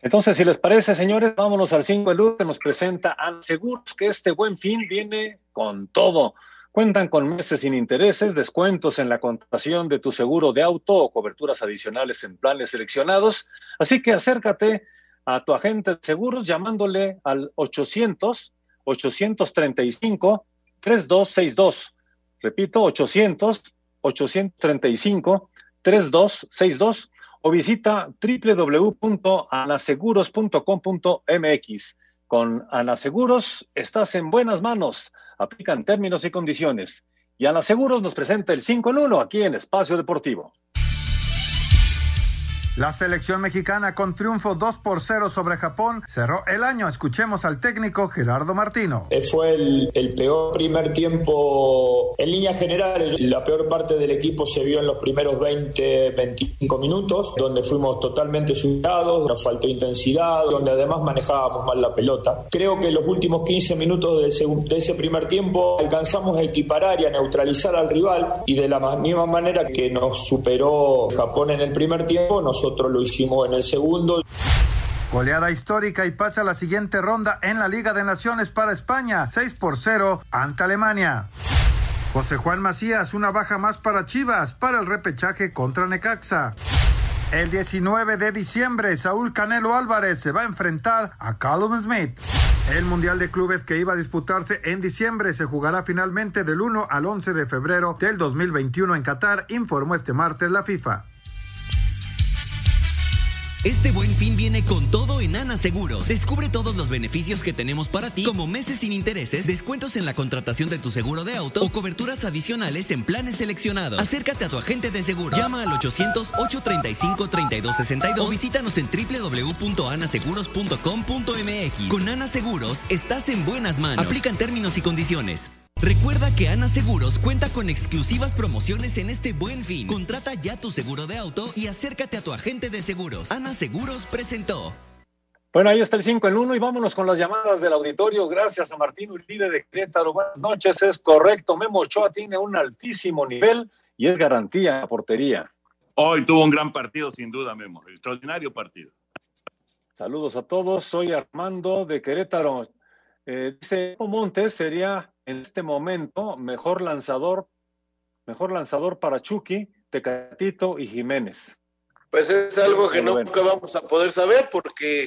Entonces, si les parece, señores, vámonos al 5 de luz que nos presenta Seguros, que este buen fin viene con todo. Cuentan con meses sin intereses, descuentos en la contratación de tu seguro de auto o coberturas adicionales en planes seleccionados. Así que acércate a tu agente de seguros llamándole al 800 835 3262 Repito, 800-835-3262 o visita www.anaseguros.com.mx. Con Anaseguros estás en buenas manos. Aplican términos y condiciones. Y Anaseguros nos presenta el 5 en 1 aquí en Espacio Deportivo. La selección mexicana con triunfo 2 por 0 sobre Japón cerró el año. Escuchemos al técnico Gerardo Martino. Eh, fue el, peor primer tiempo en líneas generales. La peor parte del equipo se vio en los primeros 20, 25 minutos, donde fuimos totalmente superados, nos faltó intensidad, donde además manejábamos mal la pelota. Creo que los últimos 15 minutos de ese, de ese primer tiempo alcanzamos a equiparar y a neutralizar al rival y de la misma manera que nos superó Japón en el primer tiempo, nosotros nosotros lo hicimos en el segundo. Goleada histórica y pasa la siguiente ronda en la Liga de Naciones para España, 6 por 0 ante Alemania. José Juan Macías, una baja más para Chivas para el repechaje contra Necaxa. El 19 de diciembre, Saúl Canelo Álvarez se va a enfrentar a Callum Smith. El Mundial de Clubes que iba a disputarse en diciembre se jugará finalmente del 1 al 11 de febrero del 2021 en Qatar, informó este martes la FIFA. Este buen fin viene con todo en Ana Seguros. Descubre todos los beneficios que tenemos para ti, como meses sin intereses, descuentos en la contratación de tu seguro de auto o coberturas adicionales en planes seleccionados. Acércate a tu agente de seguros. Llama al 800-835-3262 o visítanos en www.anaseguros.com.mx. Con Ana Seguros, estás en buenas manos. Aplican términos y condiciones. Recuerda que Ana Seguros cuenta con exclusivas promociones en este buen fin. Contrata ya tu seguro de auto y acércate a tu agente de seguros. Ana Seguros presentó. Bueno, ahí está el 5 en 1 y vámonos con las llamadas del auditorio. Gracias a Martín Uribe de Querétaro. Buenas noches, es correcto. Memo Ochoa tiene un altísimo nivel y es garantía a portería. Hoy tuvo un gran partido, sin duda, Memo. Extraordinario partido. Saludos a todos. Soy Armando de Querétaro. Eh, dice Montes sería en este momento mejor lanzador, mejor lanzador para Chucky, Tecatito y Jiménez. Pues es algo que nunca vamos a poder saber porque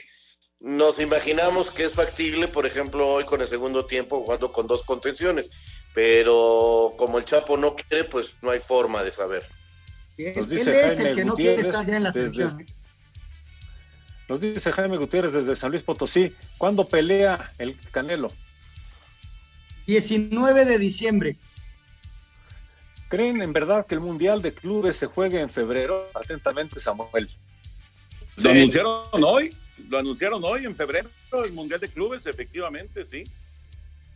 nos imaginamos que es factible, por ejemplo, hoy con el segundo tiempo jugando con dos contenciones, pero como el Chapo no quiere, pues no hay forma de saber. Él, es el que no quiere estar ya en la selección. Nos dice Jaime Gutiérrez desde San Luis Potosí, ¿cuándo pelea el Canelo? 19 de diciembre. ¿Creen en verdad que el Mundial de Clubes se juegue en febrero? Atentamente, Samuel. Lo anunciaron hoy, lo anunciaron hoy en febrero, el Mundial de Clubes, efectivamente, sí.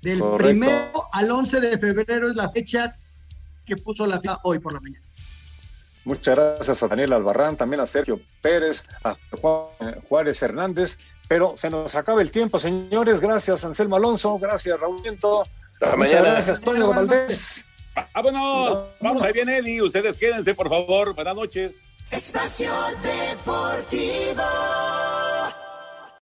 Del primero al 11 de febrero es la fecha que puso la FIFA hoy por la mañana. Muchas gracias a Daniel Albarrán, también a Sergio Pérez, a Juan Juárez Hernández. Pero se nos acaba el tiempo, señores. Gracias, Anselmo Alonso. Gracias, Raúl Viento. Muchas gracias, Toño Valdés. Vámonos. Vamos, ahí viene Eddie. Ustedes quédense, por favor. Buenas noches. Espacio Deportivo.